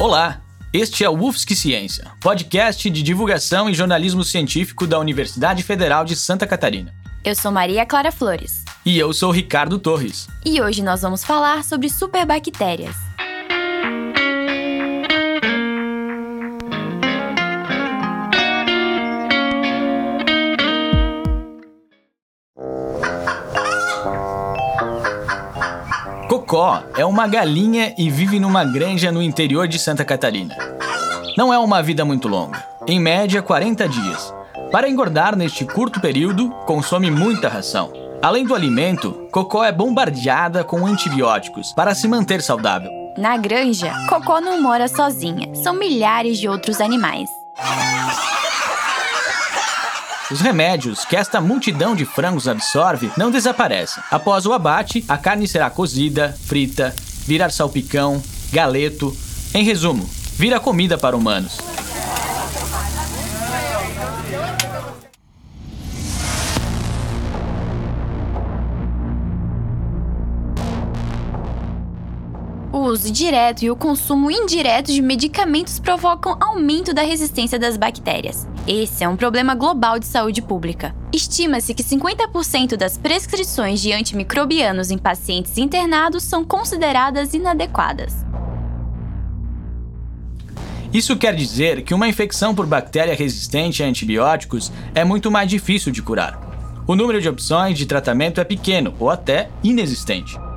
Olá, este é o UFSC Ciência, podcast de divulgação e jornalismo científico da Universidade Federal de Santa Catarina. Eu sou Maria Clara Flores. E eu sou Ricardo Torres. E hoje nós vamos falar sobre superbactérias. Cocó é uma galinha e vive numa granja no interior de Santa Catarina. Não é uma vida muito longa, em média 40 dias. Para engordar neste curto período, consome muita ração. Além do alimento, Cocó é bombardeada com antibióticos para se manter saudável. Na granja, Cocó não mora sozinha, são milhares de outros animais. Os remédios que esta multidão de frangos absorve não desaparecem. Após o abate, a carne será cozida, frita, virar salpicão, galeto. Em resumo, vira comida para humanos. Uso direto e o consumo indireto de medicamentos provocam aumento da resistência das bactérias. Esse é um problema global de saúde pública. Estima-se que 50% das prescrições de antimicrobianos em pacientes internados são consideradas inadequadas. Isso quer dizer que uma infecção por bactéria resistente a antibióticos é muito mais difícil de curar. O número de opções de tratamento é pequeno ou até inexistente.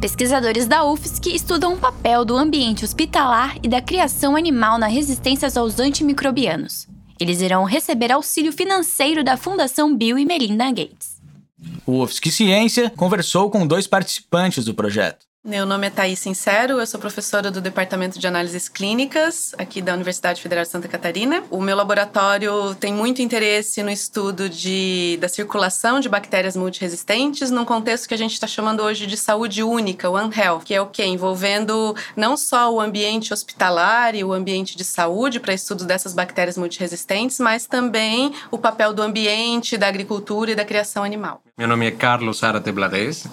Pesquisadores da UFSC estudam o papel do ambiente hospitalar e da criação animal na resistência aos antimicrobianos. Eles irão receber auxílio financeiro da Fundação Bill e Melinda Gates. O UFSC Ciência conversou com dois participantes do projeto. Meu nome é Thaís Sincero, eu sou professora do Departamento de Análises Clínicas aqui da Universidade Federal de Santa Catarina. O meu laboratório tem muito interesse no estudo de, da circulação de bactérias multiresistentes num contexto que a gente está chamando hoje de saúde única, One Health, que é o que? Envolvendo não só o ambiente hospitalar e o ambiente de saúde para estudos dessas bactérias multiresistentes, mas também o papel do ambiente, da agricultura e da criação animal. Meu nome é Carlos Arate Blades,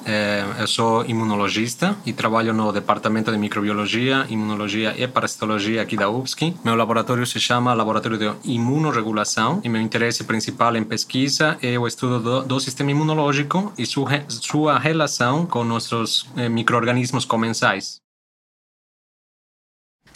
eu sou imunologista e trabalho no Departamento de Microbiologia, Imunologia e Parasitologia aqui da UFSC. Meu laboratório se chama Laboratório de Imunoregulação e meu interesse principal em pesquisa é o estudo do, do sistema imunológico e sua, sua relação com nossos eh, microorganismos comensais.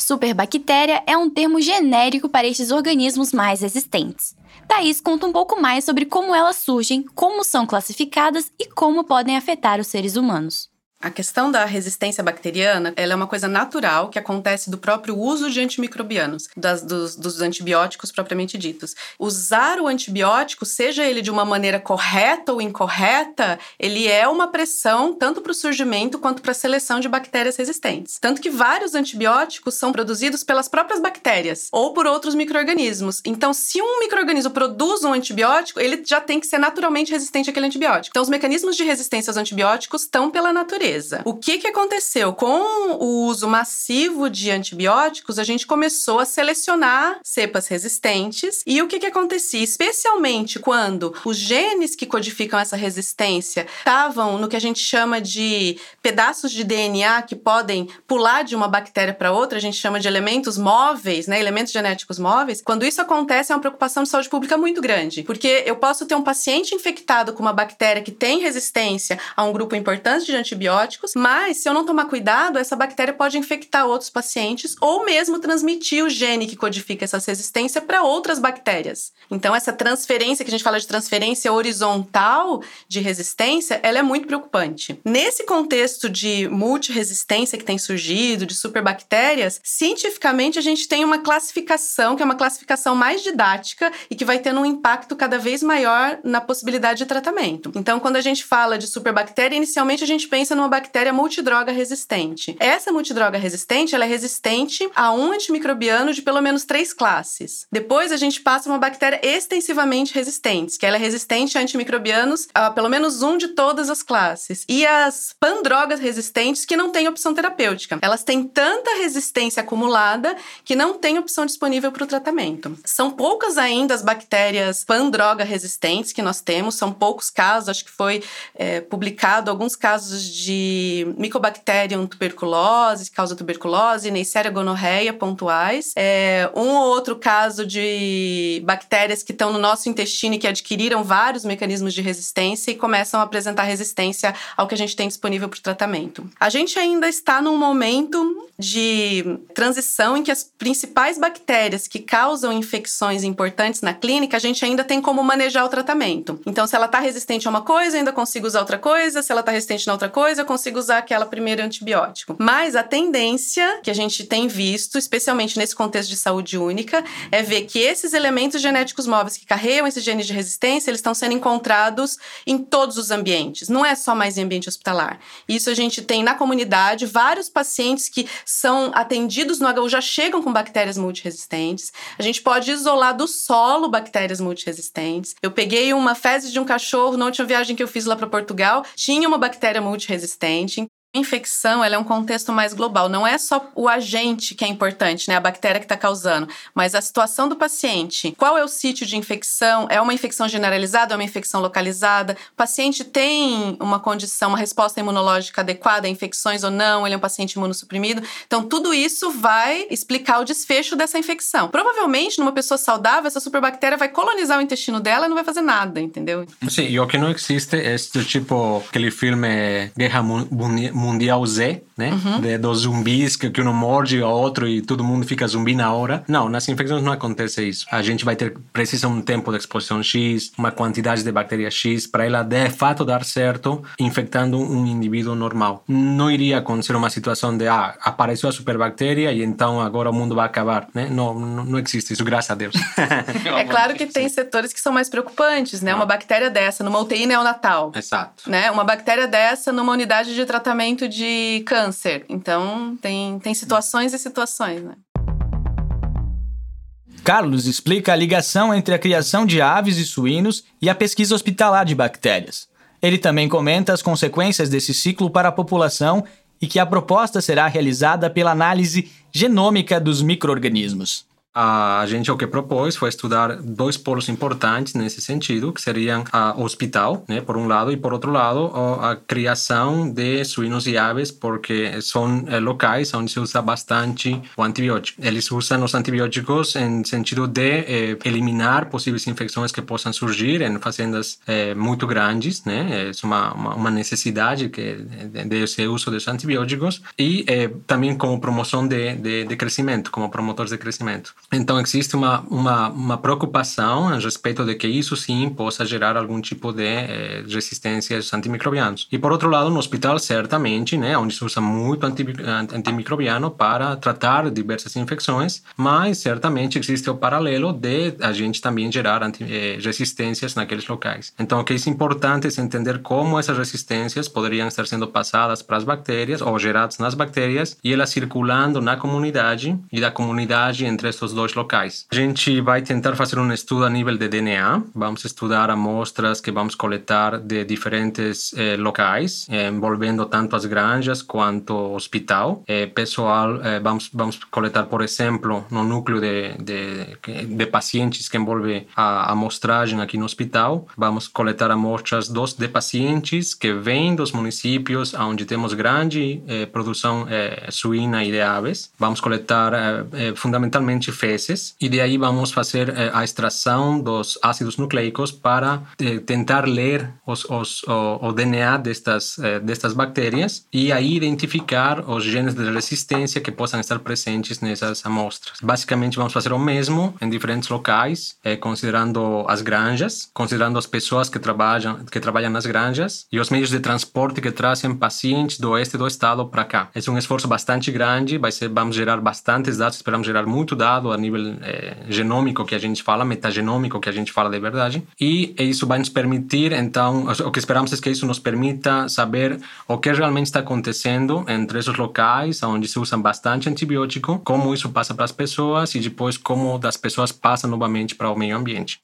Superbactéria é um termo genérico para estes organismos mais resistentes. Thaís conta um pouco mais sobre como elas surgem, como são classificadas e como podem afetar os seres humanos. A questão da resistência bacteriana ela é uma coisa natural que acontece do próprio uso de antimicrobianos, das, dos, dos, antibióticos propriamente ditos. Usar o antibiótico, seja ele de uma maneira correta ou incorreta, ele é uma pressão tanto para o surgimento quanto para a seleção de bactérias resistentes. Tanto que vários antibióticos são produzidos pelas próprias bactérias ou por outros micro-organismos. Então, se um microorganismo produz um antibiótico, ele já tem que ser naturalmente resistente àquele antibiótico. Então, os mecanismos de resistência aos antibióticos estão pela natureza. O que, que aconteceu? Com o uso massivo de antibióticos, a gente começou a selecionar cepas resistentes. E o que, que acontecia? Especialmente quando os genes que codificam essa resistência estavam no que a gente chama de pedaços de DNA que podem pular de uma bactéria para outra, a gente chama de elementos móveis, né? Elementos genéticos móveis. Quando isso acontece, é uma preocupação de saúde pública muito grande. Porque eu posso ter um paciente infectado com uma bactéria que tem resistência a um grupo importante de antibióticos antibióticos, mas se eu não tomar cuidado, essa bactéria pode infectar outros pacientes ou mesmo transmitir o gene que codifica essa resistência para outras bactérias. Então, essa transferência, que a gente fala de transferência horizontal de resistência, ela é muito preocupante. Nesse contexto de multiresistência que tem surgido, de superbactérias, cientificamente a gente tem uma classificação, que é uma classificação mais didática e que vai tendo um impacto cada vez maior na possibilidade de tratamento. Então, quando a gente fala de superbactéria, inicialmente a gente pensa numa bactéria multidroga resistente. Essa multidroga resistente, ela é resistente a um antimicrobiano de pelo menos três classes. Depois a gente passa uma bactéria extensivamente resistente, que ela é resistente a antimicrobianos a pelo menos um de todas as classes. E as pandrogas resistentes que não têm opção terapêutica. Elas têm tanta resistência acumulada que não tem opção disponível para o tratamento. São poucas ainda as bactérias pandroga resistentes que nós temos, são poucos casos, acho que foi é, publicado alguns casos de de Mycobacterium tuberculose, que causa tuberculose, Neisseria gonorreia pontuais. É, um ou outro caso de bactérias que estão no nosso intestino e que adquiriram vários mecanismos de resistência e começam a apresentar resistência ao que a gente tem disponível para o tratamento. A gente ainda está num momento de transição em que as principais bactérias que causam infecções importantes na clínica, a gente ainda tem como manejar o tratamento. Então, se ela está resistente a uma coisa, ainda consigo usar outra coisa, se ela está resistente na outra coisa, eu consigo usar aquela primeira antibiótico. Mas a tendência que a gente tem visto, especialmente nesse contexto de saúde única, é ver que esses elementos genéticos móveis que carregam esses genes de resistência, eles estão sendo encontrados em todos os ambientes, não é só mais em ambiente hospitalar. Isso a gente tem na comunidade vários pacientes que são atendidos no HU já chegam com bactérias multiresistentes. A gente pode isolar do solo bactérias multiresistentes. Eu peguei uma fezes de um cachorro na última viagem que eu fiz lá para Portugal, tinha uma bactéria multiresistente. A infecção ela é um contexto mais global, não é só o agente que é importante, né, a bactéria que está causando, mas a situação do paciente. Qual é o sítio de infecção? É uma infecção generalizada, é uma infecção localizada? O paciente tem uma condição, uma resposta imunológica adequada a infecções ou não? Ele é um paciente imunossuprimido? Então, tudo isso vai explicar o desfecho dessa infecção. Provavelmente, numa pessoa saudável, essa superbactéria vai colonizar o intestino dela e não vai fazer nada, entendeu? Sim, e o que não existe é este tipo, aquele filme Guerra Mundial Mundial Z, né? Uhum. De, dos zumbis que, que um morde o outro e todo mundo fica zumbi na hora. Não, nas infecções não acontece isso. A gente vai ter, precisa um tempo de exposição X, uma quantidade de bactérias X, para ela de fato dar certo, infectando um indivíduo normal. Não iria acontecer uma situação de, ah, apareceu a superbactéria e então agora o mundo vai acabar, né? Não, não, não existe isso, graças a Deus. é claro que tem setores que são mais preocupantes, né? Uma bactéria dessa numa UTI neonatal. Exato. Né? Uma bactéria dessa numa unidade de tratamento de câncer. Então, tem, tem situações e situações, né? Carlos explica a ligação entre a criação de aves e suínos e a pesquisa hospitalar de bactérias. Ele também comenta as consequências desse ciclo para a população e que a proposta será realizada pela análise genômica dos microorganismos. A gente o que propôs foi estudar dois polos importantes nesse sentido, que seriam o hospital, né, por um lado, e por outro lado, a criação de suínos e aves, porque são é, locais onde se usa bastante o antibiótico. Eles usam os antibióticos em sentido de é, eliminar possíveis infecções que possam surgir em fazendas é, muito grandes, né, é uma, uma necessidade que desse uso dos antibióticos e também como promoção de, de, de crescimento, como promotores de crescimento. Então, existe uma, uma, uma, preocupação a respeito de que isso sim possa gerar algum tipo de eh, resistências antimicrobianos. E, por outro lado, no hospital, certamente, né, onde se usa muito antimicrobiano para tratar diversas infecções, mas certamente existe o paralelo de a gente também gerar anti, eh, resistências naqueles locais. Então, o que é importante é entender como essas resistências poderiam estar sendo passadas para as bactérias ou geradas nas bactérias e elas circulando na comunidade e da comunidade entre esses dois dois locais. A gente vai tentar fazer um estudo a nível de DNA, vamos estudar amostras que vamos coletar de diferentes eh, locais, eh, envolvendo tanto as granjas quanto o hospital. Eh, pessoal, eh, vamos, vamos coletar, por exemplo, no núcleo de, de, de pacientes que envolve a amostragem aqui no hospital, vamos coletar amostras dos de pacientes que vêm dos municípios onde temos grande eh, produção eh, suína e de aves. Vamos coletar fundamentalmente fezes e de aí vamos fazer eh, a extração dos ácidos nucleicos para eh, tentar ler os, os, o, o, DNA destas, eh, destas bactérias e aí identificar os genes de resistência que possam estar presentes nessas amostras. Basicamente vamos fazer o mesmo em diferentes locais, considerando as granjas, considerando as pessoas que trabalham, que trabalham nas granjas e os meios de transporte que trazem pacientes do oeste do estado para cá. É um esforço bastante grande, vai ser, vamos gerar bastantes dados, esperamos gerar muito dado a nível é, genômico que a gente fala, metagenômico que a gente fala de verdade. E isso vai nos permitir, então, o que esperamos é que isso nos permita saber o que realmente está acontecendo entre esses locais onde se usa bastante antibiótico, como isso passa para as pessoas e depois como das pessoas passa novamente para o meio ambiente.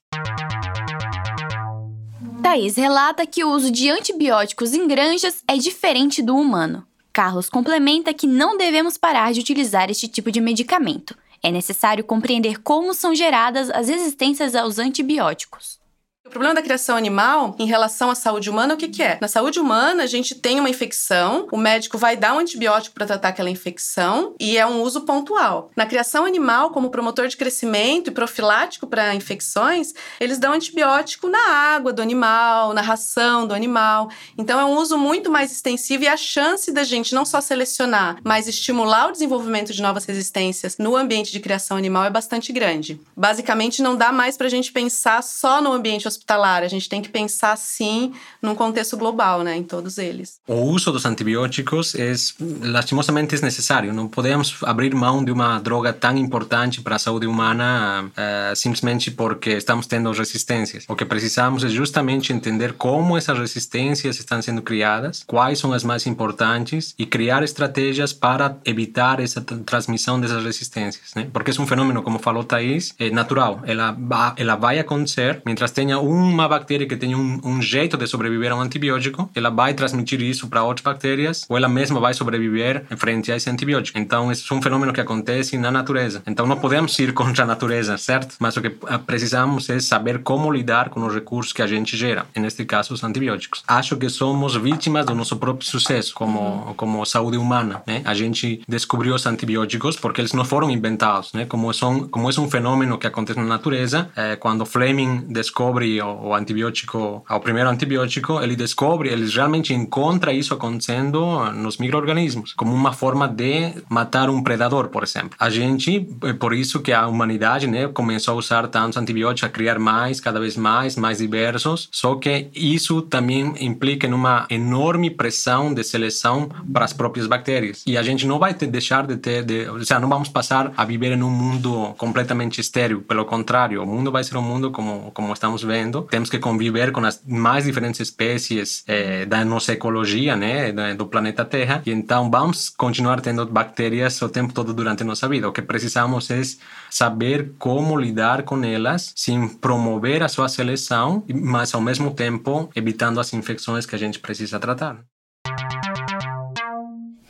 Thaís relata que o uso de antibióticos em granjas é diferente do humano. Carlos complementa que não devemos parar de utilizar este tipo de medicamento, é necessário compreender como são geradas as resistências aos antibióticos. O problema da criação animal em relação à saúde humana, o que, que é? Na saúde humana, a gente tem uma infecção, o médico vai dar um antibiótico para tratar aquela infecção e é um uso pontual. Na criação animal, como promotor de crescimento e profilático para infecções, eles dão antibiótico na água do animal, na ração do animal. Então é um uso muito mais extensivo e a chance da gente não só selecionar, mas estimular o desenvolvimento de novas resistências no ambiente de criação animal é bastante grande. Basicamente, não dá mais para a gente pensar só no ambiente hospitalar hospitalar, a gente tem que pensar sim num contexto global, né, em todos eles. O uso dos antibióticos é lastimosamente é necessário. Não podemos abrir mão de uma droga tão importante para a saúde humana uh, simplesmente porque estamos tendo resistências. O que precisamos é justamente entender como essas resistências estão sendo criadas, quais são as mais importantes e criar estratégias para evitar essa transmissão dessas resistências, né? Porque é um fenômeno, como falou Thaís, é natural. Ela, ela vai acontecer mientras tenha uma bactéria que tem um, um, jeito de sobreviver a um antibiótico, ela vai transmitir isso para outras bactérias ou ela mesma vai sobreviver frente a esse antibiótico. Então, isso é um fenômeno que acontece na natureza. Então, não podemos ir contra a natureza, certo? Mas o que precisamos é saber como lidar com os recursos que a gente gera, neste caso, os antibióticos. Acho que somos vítimas do nosso próprio sucesso como, como saúde humana. Né? A gente descobriu os antibióticos porque eles não foram inventados. Né? Como, são, como é um fenômeno que acontece na natureza, é, quando Fleming descobre o, antibiótico, ao primeiro antibiótico, ele descobre, ele realmente encontra isso acontecendo nos microorganismos, como uma forma de matar um predador, por exemplo. A gente, é por isso que a humanidade, né, começou a usar tantos antibióticos, a criar mais, cada vez mais, mais diversos, só que isso também implica numa enorme pressão de seleção para as próprias bactérias. E a gente não vai ter, deixar de ter, de, ou seja, não vamos passar a viver em um mundo completamente estéril, pelo contrário, o mundo vai ser um mundo como, como estamos vendo temos que conviver com as mais diferentes espécies eh, da nossa ecologia, né, do planeta Terra. E então vamos continuar tendo bactérias o tempo todo durante nossa vida. O que precisamos é saber como lidar com elas sem promover a sua seleção, mas ao mesmo tempo evitando as infecções que a gente precisa tratar.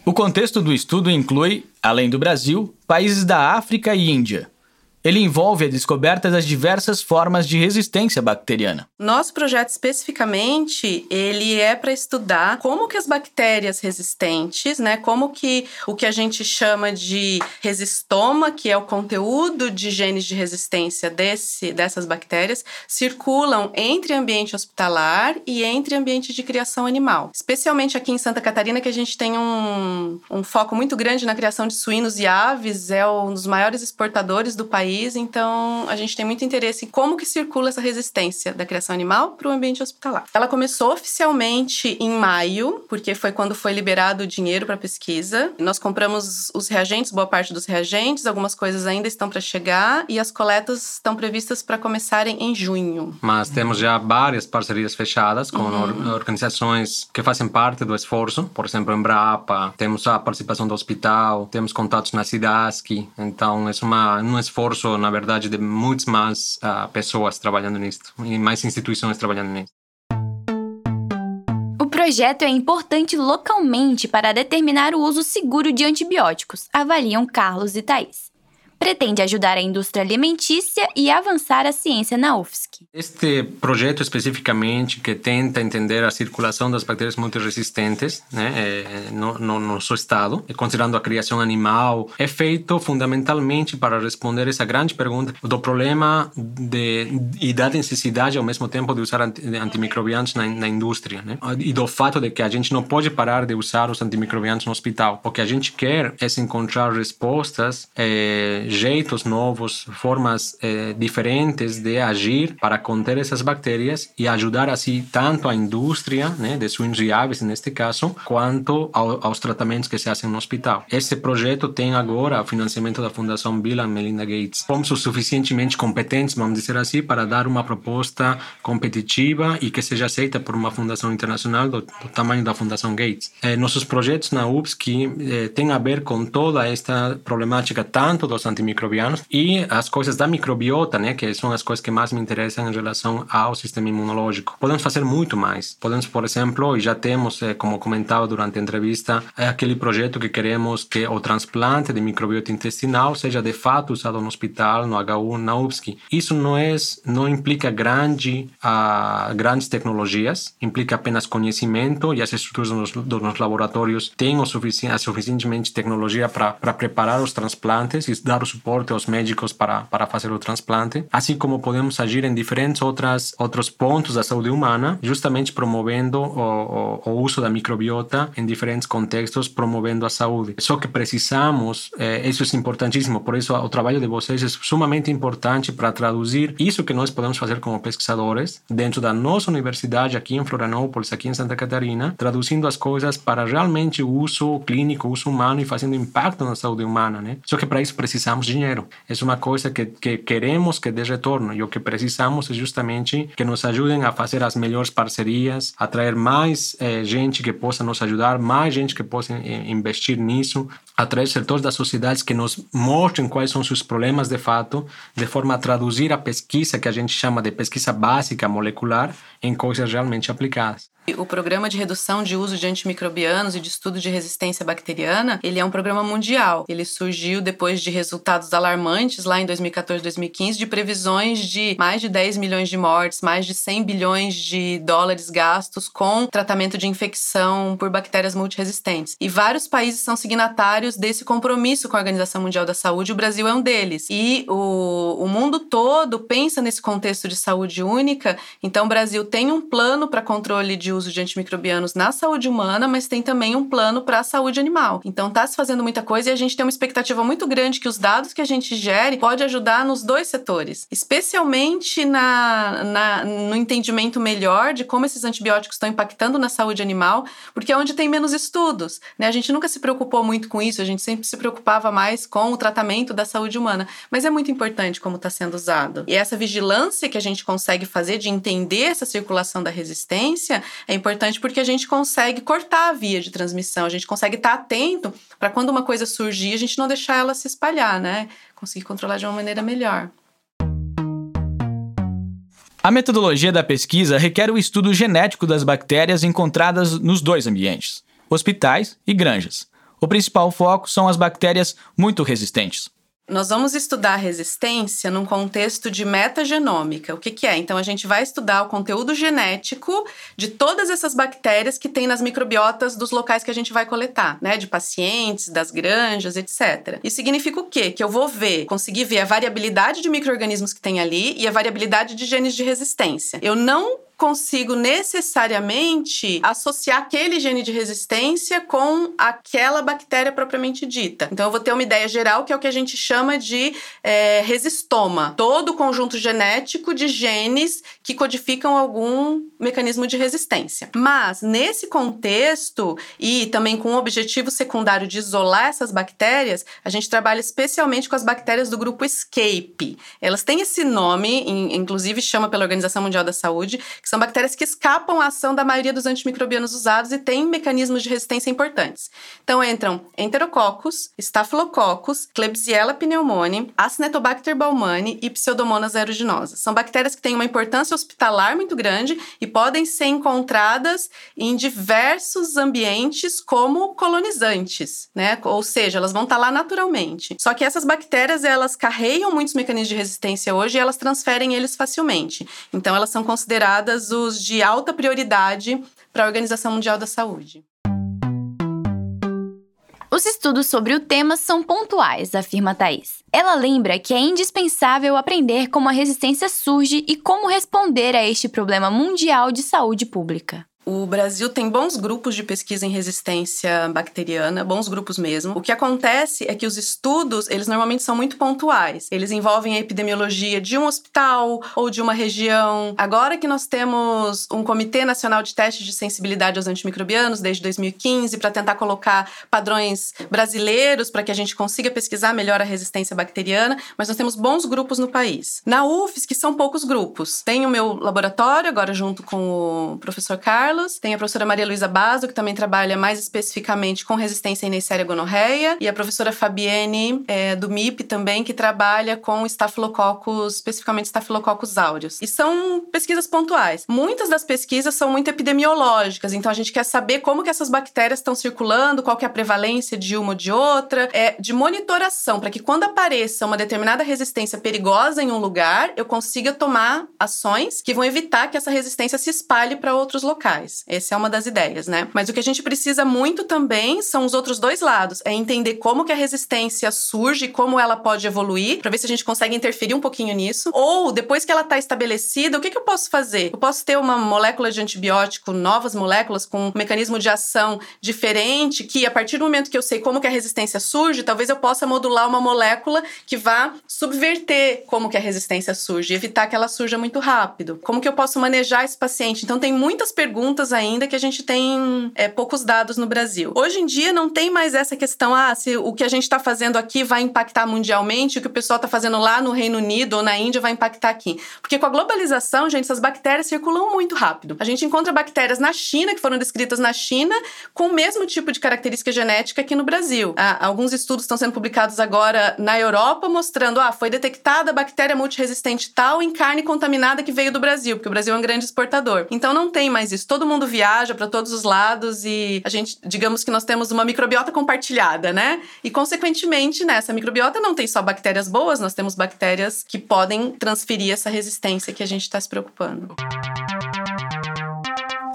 O contexto do estudo inclui, além do Brasil, países da África e Índia. Ele envolve a descoberta das diversas formas de resistência bacteriana. Nosso projeto especificamente, ele é para estudar como que as bactérias resistentes, né, como que o que a gente chama de resistoma, que é o conteúdo de genes de resistência desse, dessas bactérias, circulam entre ambiente hospitalar e entre ambiente de criação animal. Especialmente aqui em Santa Catarina, que a gente tem um, um foco muito grande na criação de suínos e aves, é um dos maiores exportadores do país país, então a gente tem muito interesse em como que circula essa resistência da criação animal para o ambiente hospitalar. Ela começou oficialmente em maio, porque foi quando foi liberado o dinheiro para pesquisa. Nós compramos os reagentes, boa parte dos reagentes, algumas coisas ainda estão para chegar e as coletas estão previstas para começarem em junho. Mas temos já várias parcerias fechadas com uhum. organizações que fazem parte do esforço, por exemplo, Embrapa, temos a participação do hospital, temos contatos na SIDASC, então é uma, um esforço esforço, na verdade, de muitas mais uh, pessoas trabalhando nisso e mais instituições trabalhando nisso. O projeto é importante localmente para determinar o uso seguro de antibióticos, avaliam Carlos e Thais pretende ajudar a indústria alimentícia e avançar a ciência na UFSC. Este projeto especificamente que tenta entender a circulação das bactérias multiresistentes né, é, no, no nosso estado, considerando a criação animal, é feito fundamentalmente para responder essa grande pergunta do problema de, e da necessidade ao mesmo tempo de usar antimicrobianos na, na indústria né, e do fato de que a gente não pode parar de usar os antimicrobianos no hospital. O que a gente quer é encontrar respostas é, jeitos novos, formas eh, diferentes de agir para conter essas bactérias e ajudar assim tanto a indústria né, de aves, neste caso, quanto ao, aos tratamentos que se fazem no hospital. Este projeto tem agora o financiamento da Fundação Bill and Melinda Gates. Fomos suficientemente competentes, vamos dizer assim, para dar uma proposta competitiva e que seja aceita por uma fundação internacional do, do tamanho da Fundação Gates. Eh, nossos projetos na UFSC eh, têm a ver com toda esta problemática, tanto dos antimicrobianos e as coisas da microbiota, né, que são as coisas que mais me interessam em relação ao sistema imunológico. Podemos fazer muito mais. Podemos, por exemplo, e já temos, eh, como comentava durante a entrevista, é aquele projeto que queremos que o transplante de microbiota intestinal seja de fato usado no hospital, no HU, na UFSC. Isso não é não implica grande, uh, grandes tecnologias, implica apenas conhecimento e as estruturas dos, dos laboratórios têm o suficiente, suficientemente tecnologia para preparar os transplantes e dar suporte aos médicos para, para fazer o transplante, assim como podemos agir em diferentes outras, outros pontos da saúde humana, justamente promovendo o, o, o uso da microbiota em diferentes contextos, promovendo a saúde. Só que precisamos, eh, isso é importantíssimo, por isso o trabalho de vocês é sumamente importante para traduzir isso que nós podemos fazer como pesquisadores dentro da nossa universidade aqui em Florianópolis, aqui em Santa Catarina, traduzindo as coisas para realmente o uso clínico, uso humano e fazendo impacto na saúde humana, né? Só que para isso precisamos de dinheiro. É uma coisa que, que queremos que dê retorno e o que precisamos é justamente que nos ajudem a fazer as melhores parcerias, atrair mais eh, gente que possa nos ajudar, mais gente que possa eh, investir nisso, atrair setores da sociedade que nos mostrem quais são seus problemas de fato, de forma a traduzir a pesquisa que a gente chama de pesquisa básica molecular em coisas realmente aplicadas. O programa de redução de uso de antimicrobianos e de estudo de resistência bacteriana, ele é um programa mundial. Ele surgiu depois de resultados alarmantes lá em 2014, 2015, de previsões de mais de 10 milhões de mortes, mais de 100 bilhões de dólares gastos com tratamento de infecção por bactérias multiresistentes. E vários países são signatários desse compromisso com a Organização Mundial da Saúde, o Brasil é um deles. E o, o mundo todo pensa nesse contexto de saúde única, então o Brasil tem um plano para controle de uso de antimicrobianos na saúde humana, mas tem também um plano para a saúde animal. Então está se fazendo muita coisa e a gente tem uma expectativa muito grande que os dados que a gente gere pode ajudar nos dois setores, especialmente na, na no entendimento melhor de como esses antibióticos estão impactando na saúde animal, porque é onde tem menos estudos. Né? A gente nunca se preocupou muito com isso, a gente sempre se preocupava mais com o tratamento da saúde humana, mas é muito importante como está sendo usado. E essa vigilância que a gente consegue fazer de entender essa circulação da resistência é importante porque a gente consegue cortar a via de transmissão, a gente consegue estar atento para quando uma coisa surgir, a gente não deixar ela se espalhar, né? Conseguir controlar de uma maneira melhor. A metodologia da pesquisa requer o estudo genético das bactérias encontradas nos dois ambientes, hospitais e granjas. O principal foco são as bactérias muito resistentes. Nós vamos estudar resistência num contexto de metagenômica. O que, que, é? Então, a gente vai estudar o conteúdo genético de todas essas bactérias que tem nas microbiotas dos locais que a gente vai coletar, né? De pacientes, das granjas, etc. Isso significa o quê? Que eu vou ver, conseguir ver a variabilidade de micro-organismos que tem ali e a variabilidade de genes de resistência. Eu não consigo necessariamente associar aquele gene de resistência com aquela bactéria propriamente dita. Então, eu vou ter uma ideia geral que é o que a gente chama de é, resistoma todo o conjunto genético de genes que codificam algum mecanismo de resistência. Mas, nesse contexto, e também com o objetivo secundário de isolar essas bactérias, a gente trabalha especialmente com as bactérias do grupo ESCAPE. Elas têm esse nome, inclusive chama pela Organização Mundial da Saúde, que são bactérias que escapam à ação da maioria dos antimicrobianos usados e têm mecanismos de resistência importantes. Então entram Enterococcus, Staphylococcus, Klebsiella pneumoniae, Acinetobacter baumannii e Pseudomonas aeruginosa. São bactérias que têm uma importância hospitalar muito grande e podem ser encontradas em diversos ambientes como colonizantes, né? Ou seja, elas vão estar lá naturalmente. Só que essas bactérias, elas carregam muitos mecanismos de resistência hoje e elas transferem eles facilmente. Então elas são consideradas os de alta prioridade para a Organização Mundial da Saúde. Os estudos sobre o tema são pontuais, afirma Thais. Ela lembra que é indispensável aprender como a resistência surge e como responder a este problema mundial de saúde pública. O Brasil tem bons grupos de pesquisa em resistência bacteriana, bons grupos mesmo. O que acontece é que os estudos, eles normalmente são muito pontuais. Eles envolvem a epidemiologia de um hospital ou de uma região. Agora que nós temos um Comitê Nacional de Testes de Sensibilidade aos Antimicrobianos desde 2015 para tentar colocar padrões brasileiros para que a gente consiga pesquisar melhor a resistência bacteriana, mas nós temos bons grupos no país. Na UFES, que são poucos grupos. Tem o meu laboratório agora junto com o professor Carlos Tem a professora Maria Luísa Basso, que também trabalha mais especificamente com resistência à Neisseria gonorreia, e a professora Fabienne é, do MIP também, que trabalha com estafilococcus, especificamente estafilococcus aureus. E são pesquisas pontuais. Muitas das pesquisas são muito epidemiológicas, então a gente quer saber como que essas bactérias estão circulando, qual que é a prevalência de uma ou de outra, é de monitoração, para que quando apareça uma determinada resistência perigosa em um lugar, eu consiga tomar ações que vão evitar que essa resistência se espalhe para outros locais. Essa é uma das ideias, né? Mas o que a gente precisa muito também são os outros dois lados, é entender como que a resistência surge, como ela pode evoluir, para ver se a gente consegue interferir um pouquinho nisso, ou depois que ela está estabelecida, o que, que eu posso fazer? Eu posso ter uma molécula de antibiótico, novas moléculas com um mecanismo de ação diferente, que a partir do momento que eu sei como que a resistência surge, talvez eu possa modular uma molécula que vá subverter como que a resistência surge, evitar que ela surja muito rápido. Como que eu posso manejar esse paciente? Então tem muitas perguntas ainda que a gente tem é, poucos dados no Brasil. Hoje em dia não tem mais essa questão, ah, se o que a gente está fazendo aqui vai impactar mundialmente, o que o pessoal está fazendo lá no Reino Unido ou na Índia vai impactar aqui. Porque com a globalização, gente, essas bactérias circulam muito rápido. A gente encontra bactérias na China, que foram descritas na China, com o mesmo tipo de característica genética aqui no Brasil. Ah, alguns estudos estão sendo publicados agora na Europa mostrando, ah, foi detectada bactéria multiresistente tal em carne contaminada que veio do Brasil, porque o Brasil é um grande exportador. Então não tem mais isso. Todo mundo viaja para todos os lados e a gente, digamos que nós temos uma microbiota compartilhada, né? E consequentemente, nessa microbiota não tem só bactérias boas, nós temos bactérias que podem transferir essa resistência que a gente está se preocupando.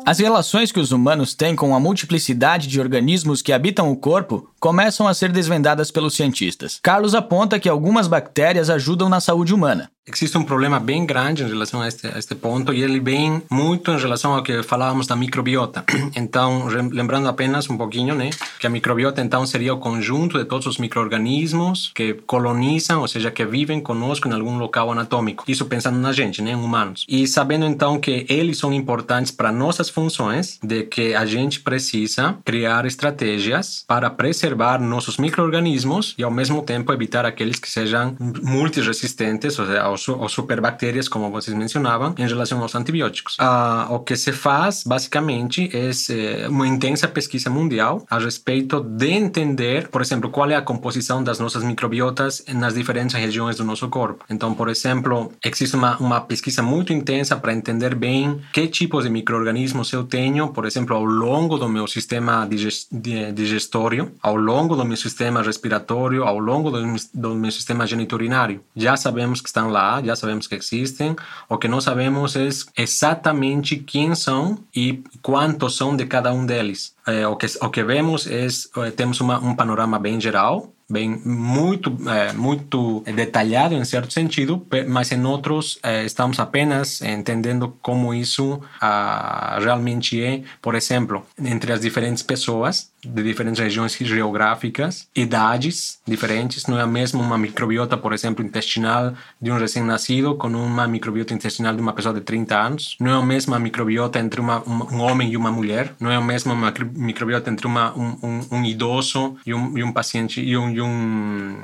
As relações que os humanos têm com a multiplicidade de organismos que habitam o corpo começam a ser desvendadas pelos cientistas. Carlos aponta que algumas bactérias ajudam na saúde humana. Existe um problema bem grande em relação a este, a este ponto e ele vem muito em relação ao que falávamos da microbiota. Então, lembrando apenas um pouquinho, né, que a microbiota então seria o conjunto de todos os microorganismos que colonizam, ou seja, que vivem conosco em algum local anatômico. Isso pensando na gente, né, em humanos. E sabendo então que eles são importantes para nossas funções, de que a gente precisa criar estratégias para preservar nossos microorganismos e ao mesmo tempo evitar aqueles que sejam multiresistentes, ou seja, ou, superbactérias, como vocês mencionavam, em relação aos antibióticos. Ah, o que se faz, basicamente, é uma intensa pesquisa mundial a respeito de entender, por exemplo, qual é a composição das nossas microbiotas nas diferentes regiões do nosso corpo. Então, por exemplo, existe uma, uma pesquisa muito intensa para entender bem que tipos de microorganismos eu tenho, por exemplo, ao longo do meu sistema digestório, ao longo do meu sistema respiratório, ao longo do, do meu sistema geniturinário. Já sabemos que estão lá já sabemos que existem. O que não sabemos é exatamente quem são e quantos são de cada um deles. É, o, que, o que vemos é, temos uma, um panorama bem geral, bem muito é, muito detalhado em certo sentido, mas em outros é, estamos apenas entendendo como isso ah, realmente é, por exemplo, entre as diferentes pessoas de diferentes regiões geográficas, idades diferentes. Não é mesmo uma microbiota, por exemplo, intestinal de um recém-nascido com uma microbiota intestinal de uma pessoa de 30 anos. Não é a mesma microbiota entre uma, um, um homem e uma mulher. Não é a mesma microbiota entre uma, um, um, idoso e um, e um paciente e um, e um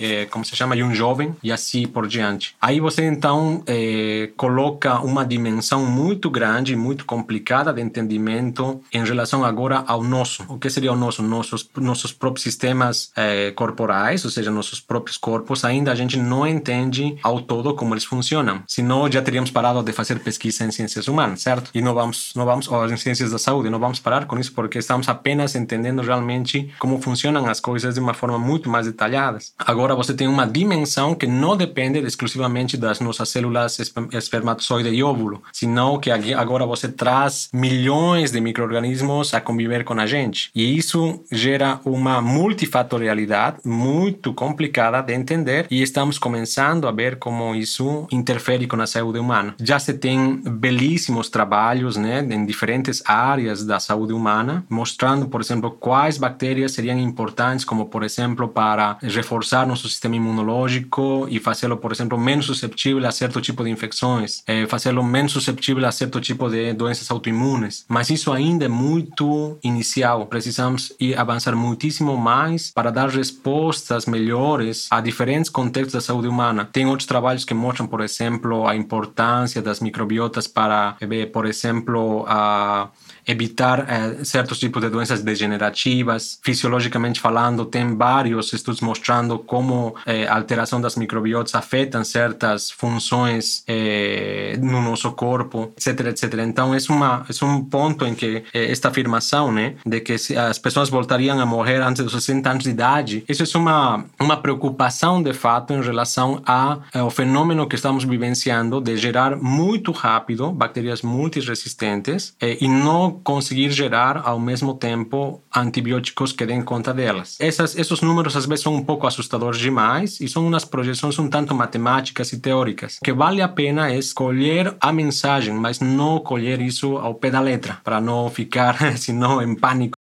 é, como se chama, e um jovem e assim por diante. Aí você então é, coloca uma dimensão muito grande, muito complicada de entendimento em relação agora ao nosso. O que seria o nosso, nossos, nossos próprios sistemas é, corporais, ou seja, nossos próprios corpos, ainda a gente não entende ao todo como eles funcionam. Senão já teríamos parado de fazer pesquisa em ciências humanas, certo? E não vamos, não vamos, ou em ciências da saúde, não vamos parar com isso porque estamos apenas entendendo realmente como funcionam as coisas de uma forma muito mais detalhada. Agora você tem uma dimensão que não depende exclusivamente das nossas células espermatozoide e óvulo, senão que agora você traz milhões de micro-organismos a conviver com a gente. E isso gera uma multifatorialidade muito complicada de entender e estamos começando a ver como isso interfere com a saúde humana. Já se tem belíssimos trabalhos né, em diferentes áreas da saúde humana, mostrando, por exemplo, quais bactérias seriam importantes, como, por exemplo, para reforçar nosso sistema imunológico e fazê-lo, por exemplo, menos susceptível a certo tipo de infecções, é, fazê-lo menos susceptível a certo tipo de doenças autoimunes. Mas isso ainda é muito inicial. Precisamos ir avançar muitíssimo mais para dar respostas melhores a diferentes contextos da saúde humana. Tem outros trabalhos que mostram, por exemplo, a importância das microbiotas para, por exemplo, a evitar eh, certos tipos de doenças degenerativas. Fisiologicamente falando, tem vários estudos mostrando como eh, a alteração das microbiotas afetam certas funções eh, no nosso corpo, etc, etc. Então, é, uma, é um ponto em que esta afirmação, né, de que as pessoas voltariam a morrer antes dos 60 anos de idade, isso é uma, uma preocupação, de fato, em relação ao eh, fenômeno que estamos vivenciando de gerar muito rápido bactérias multiresistentes e não conseguir gerar ao mesmo tempo antibióticos que deem conta delas. Essas, esses números às vezes são um pouco assustadores demais e são umas projeções um tanto matemáticas e teóricas. O que vale a pena é escolher a mensagem, mas não colher isso ao pé da letra, para não ficar, senão, em pânico.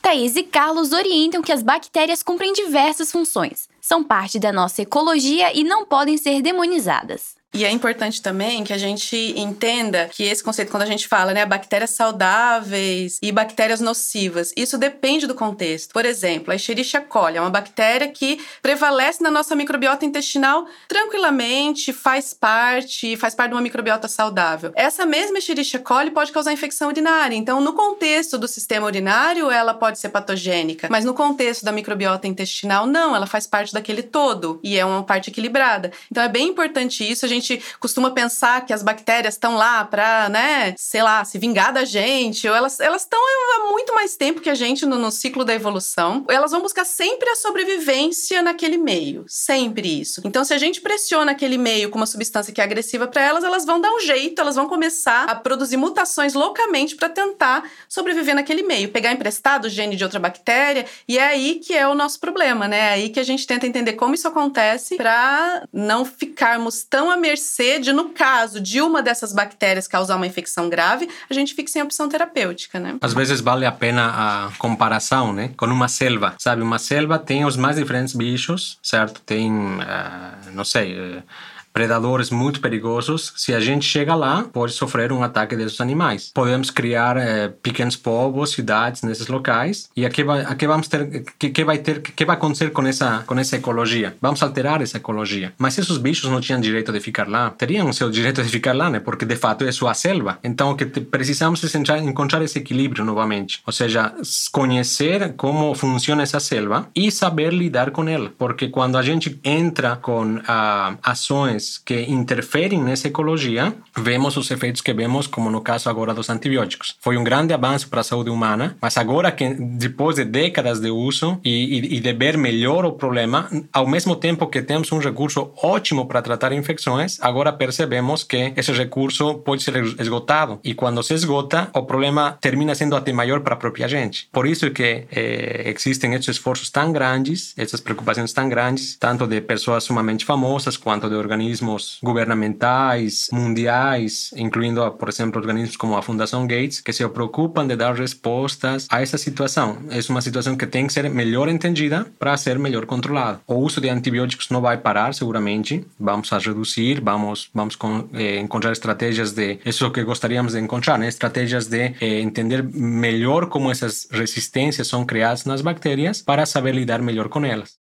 Thaís e Carlos orientam que as bactérias cumprem diversas funções, são parte da nossa ecologia e não podem ser demonizadas. E é importante também que a gente entenda que esse conceito, quando a gente fala, né, bactérias saudáveis e bactérias nocivas, isso depende do contexto. Por exemplo, a Escherichia coli é uma bactéria que prevalece na nossa microbiota intestinal tranquilamente, faz parte, faz parte de uma microbiota saudável. Essa mesma Escherichia coli pode causar infecção urinária. Então, no contexto do sistema urinário, ela pode ser patogênica, mas no contexto da microbiota intestinal, não, ela faz parte daquele todo e é uma parte equilibrada. Então, é bem importante isso, a gente gente costuma pensar que as bactérias estão lá para, né, sei lá, se vingar da gente, ou elas elas estão há muito mais tempo que a gente no, no ciclo da evolução. Elas vão buscar sempre a sobrevivência naquele meio, sempre isso. Então, se a gente pressiona aquele meio com uma substância que é agressiva para elas, elas vão dar um jeito, elas vão começar a produzir mutações loucamente para tentar sobreviver naquele meio, pegar emprestado o gene de outra bactéria, e é aí que é o nosso problema, né? É aí que a gente tenta entender como isso acontece para não ficarmos tão mercê mercê de, no caso de uma dessas bactérias causar uma infecção grave, a gente fica sem opção terapêutica, né? Às vezes vale a pena a comparação, né? Com uma selva, sabe? Uma selva tem os mais diferentes bichos, certo? Tem, uh, não sei... Uh, predadores muito perigosos. Se a gente chega lá, pode sofrer um ataque desses animais. Podemos criar é, pequenos povos, cidades nesses locais. E aqui vai, aqui vamos ter, que, que vai ter, que vai acontecer com essa, com essa ecologia? Vamos alterar essa ecologia. Mas esses bichos não tinham direito de ficar lá. Teriam seu direito de ficar lá, né? Porque de fato é sua selva. Então o que precisamos é encontrar esse equilíbrio novamente. Ou seja, conhecer como funciona essa selva e saber lidar com ela. Porque quando a gente entra com ah, ações que interferem nessa ecologia, vemos os efeitos que vemos, como no caso agora dos antibióticos. Foi um grande avanço para a saúde humana, mas agora que depois de décadas de uso e, e, e de ver melhor o problema, ao mesmo tempo que temos um recurso ótimo para tratar infecções, agora percebemos que esse recurso pode ser esgotado e quando se esgota, o problema termina sendo até maior para a própria gente. Por isso que eh, existem esses esforços tão grandes, essas preocupações tão grandes, tanto de pessoas sumamente famosas quanto de organismos organismos governamentais, mundiais, incluindo, por exemplo, organismos como a Fundação Gates, que se preocupam de dar respostas a essa situação. É uma situação que tem que ser melhor entendida para ser melhor controlada. O uso de antibióticos não vai parar, seguramente. Vamos a reduzir, vamos, vamos eh, encontrar estratégias de. Isso que gostaríamos de encontrar, né? estratégias de eh, entender melhor como essas resistências são criadas nas bactérias para saber lidar melhor com elas.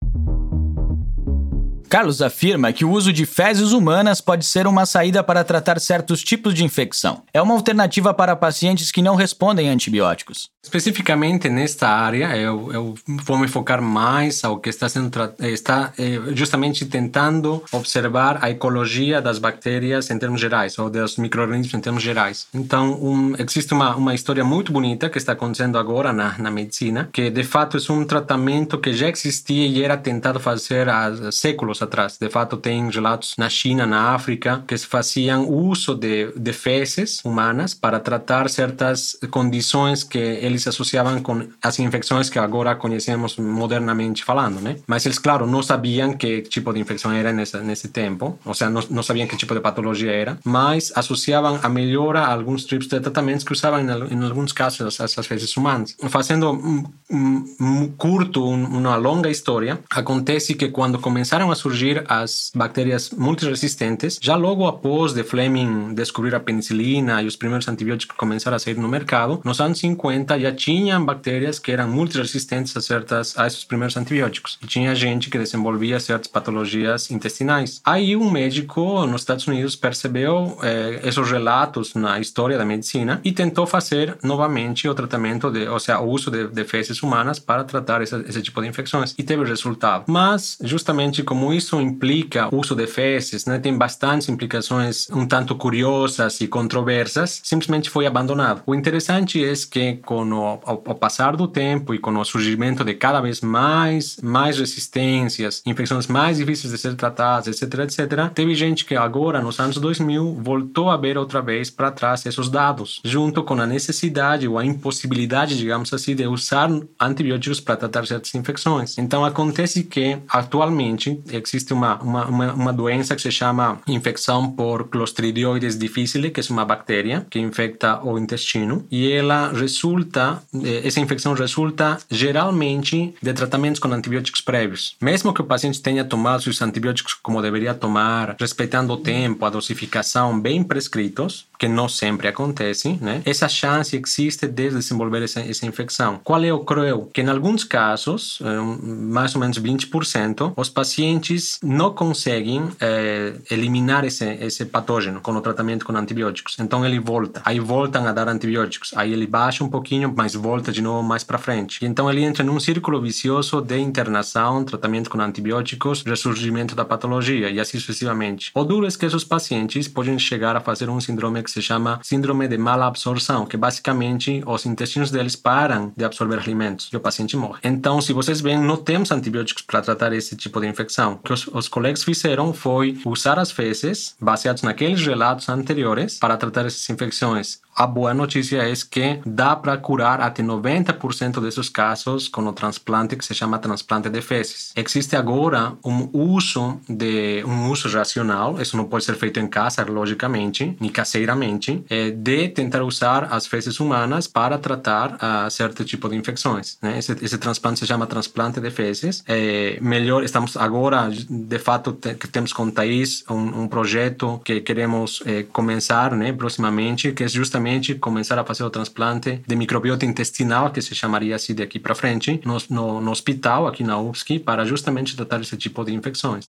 Carlos afirma que o uso de fezes humanas pode ser uma saída para tratar certos tipos de infecção. É uma alternativa para pacientes que não respondem a antibióticos. Especificamente nesta área, eu, eu vou me focar mais ao que está sendo está eh, justamente tentando observar a ecologia das bactérias em termos gerais ou dos microorganismos em termos gerais. Então, um, existe uma, uma história muito bonita que está acontecendo agora na, na medicina, que de fato é um tratamento que já existia e era tentado fazer há séculos atrás. De fato, tem relatos na China, na África, que se faziam uso de, de fezes humanas para tratar certas condições que eles associavam com as infecções que agora conhecemos modernamente falando, né? Mas eles, claro, não sabiam que tipo de infecção era nesse, nesse tempo, ou seja, não, não sabiam que tipo de patologia era, mas associavam a melhora a alguns tipos de tratamentos que usavam em, em alguns casos essas fezes humanas. Fazendo um, um, um curto, um, uma longa história, acontece que quando começaram a surgir as bactérias multiresistentes, já logo após de Fleming descobrir a penicilina e os primeiros antibióticos começaram a sair no mercado, nos anos 50 já tinham bactérias que eram multiresistentes a certas a esses primeiros antibióticos. E tinha gente que desenvolvia certas patologias intestinais. Aí um médico nos Estados Unidos percebeu eh, esses relatos na história da medicina e tentou fazer novamente o tratamento de, ou seja, o uso de, de fezes humanas para tratar esse tipo de infecções e teve resultado. Mas justamente como isso implica o uso de fezes, né, tem bastantes implicações um tanto curiosas e controversas, simplesmente foi abandonado. O interessante é que com o, o passar do tempo e com o surgimento de cada vez mais mais resistências, infecções mais difíceis de ser tratadas, etc, etc, teve gente que agora nos anos 2000 voltou a ver outra vez para trás esses dados, junto com a necessidade ou a impossibilidade, digamos assim, de usar antibióticos para tratar certas infecções. Então acontece que atualmente existe uma, uma, uma, doença que se chama infecção por Clostridioides difficile, que é uma bactéria que infecta o intestino e ela resulta, eh, essa infecção resulta geralmente de tratamentos com antibióticos prévios. Mesmo que o paciente tenha tomado seus antibióticos como deveria tomar, respeitando o tempo, a dosificação bem prescritos, que não sempre acontece, né? Essa chance existe de desenvolver essa, essa infecção. Qual é o cruel? Que em alguns casos, eh, mais ou menos 20%, os pacientes não conseguem é, eliminar esse, esse patógeno com o tratamento com antibióticos. Então ele volta. Aí voltam a dar antibióticos. Aí ele baixa um pouquinho, mas volta de novo mais para frente. E então ele entra num círculo vicioso de internação, tratamento com antibióticos, ressurgimento da patologia e assim sucessivamente. O duro é que esses pacientes podem chegar a fazer um síndrome se chama síndrome de mala absorção, que basicamente os intestinos deles param de absorver alimentos e o paciente morre. Então, se vocês veem, não temos antibióticos para tratar esse tipo de infecção. O que os, os colegas fizeram foi usar as fezes, baseados naqueles relatos anteriores, para tratar essas infecções. A boa notícia é que dá para curar até 90% desses casos com o transplante que se chama transplante de fezes. Existe agora um uso de um uso racional, isso não pode ser feito em casa, logicamente, nem caseiramente, é de tentar usar as fezes humanas para tratar uh, certo tipo de infecções. Né? Esse, esse transplante se chama transplante de fezes. É melhor, estamos agora, de fato, te, temos com Thaís um, um projeto que queremos é, começar, né, proximamente, que é justamente começar a fazer o transplante de microbiota intestinal, que se chamaria assim daqui para frente, no, no, no hospital aqui na UFSC, para justamente tratar esse tipo de infecções.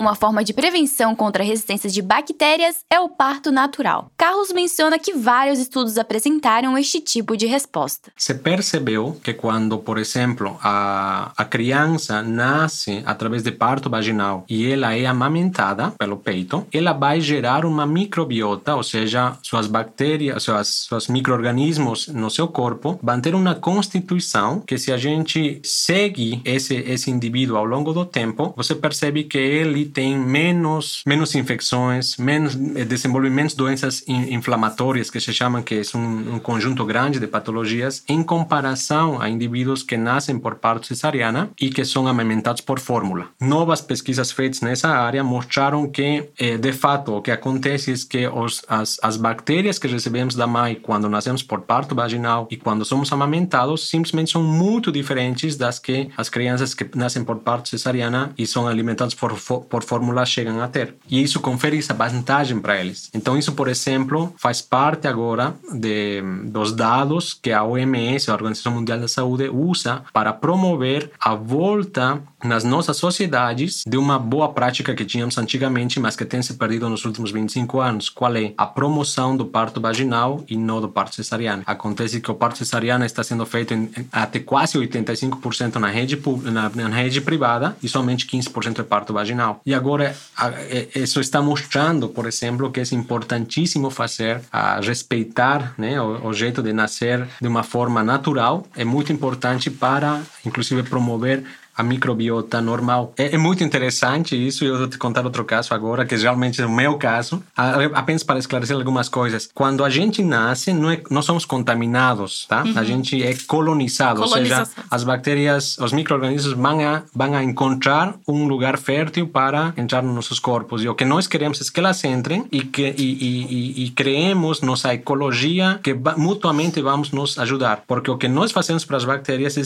Uma forma de prevenção contra a resistência de bactérias é o parto natural. Carlos menciona que vários estudos apresentaram este tipo de resposta. Se percebeu que quando, por exemplo, a, a criança nasce através de parto vaginal e ela é amamentada pelo peito, ela vai gerar uma microbiota, ou seja, suas bactérias, suas, seus microorganismos no seu corpo vão ter uma constituição que se a gente segue esse, esse indivíduo ao longo do tempo, você percebe que ele tem menos, menos infecções, menos eh, desenvolvimento de doenças inflamatórias, que se chamam, que é um, um conjunto grande de patologias, em comparação a indivíduos que nascem por parto cesariana e que são amamentados por fórmula. Novas pesquisas feitas nessa área mostraram que, eh, de fato, o que acontece é que os, as, as bactérias que recebemos da mãe quando nascemos por parto vaginal e quando somos amamentados simplesmente são muito diferentes das que as crianças que nascem por parto cesariana e são alimentadas por, por por fórmula chegam a ter. E isso confere essa vantagem para eles. Então, isso, por exemplo, faz parte agora de, dos dados que a OMS, a Organização Mundial da Saúde, usa para promover a volta nas nossas sociedades de uma boa prática que tínhamos antigamente, mas que tem se perdido nos últimos 25 anos. Qual é? A promoção do parto vaginal e não do parto cesariano. Acontece que o parto cesariano está sendo feito em, até quase 85% na rede, na, na rede privada e somente 15% é parto vaginal. E agora, isso está mostrando, por exemplo, que é importantíssimo fazer, a respeitar né, o, o jeito de nascer de uma forma natural. É muito importante para, inclusive, promover a microbiota normal. É, é, muito interessante isso, eu vou te contar outro caso agora, que realmente é o meu caso, apenas para esclarecer algumas coisas. Quando a gente nasce, não, é, não somos contaminados, tá? Uhum. A gente é colonizado, ou seja, as bactérias, os micro-organismos vão a, vão a encontrar um lugar fértil para entrar nos nossos corpos. E o que nós queremos é que elas entrem e que e, e, e criemos nossa ecologia que mutuamente vamos nos ajudar. Porque o que nós fazemos para as bactérias é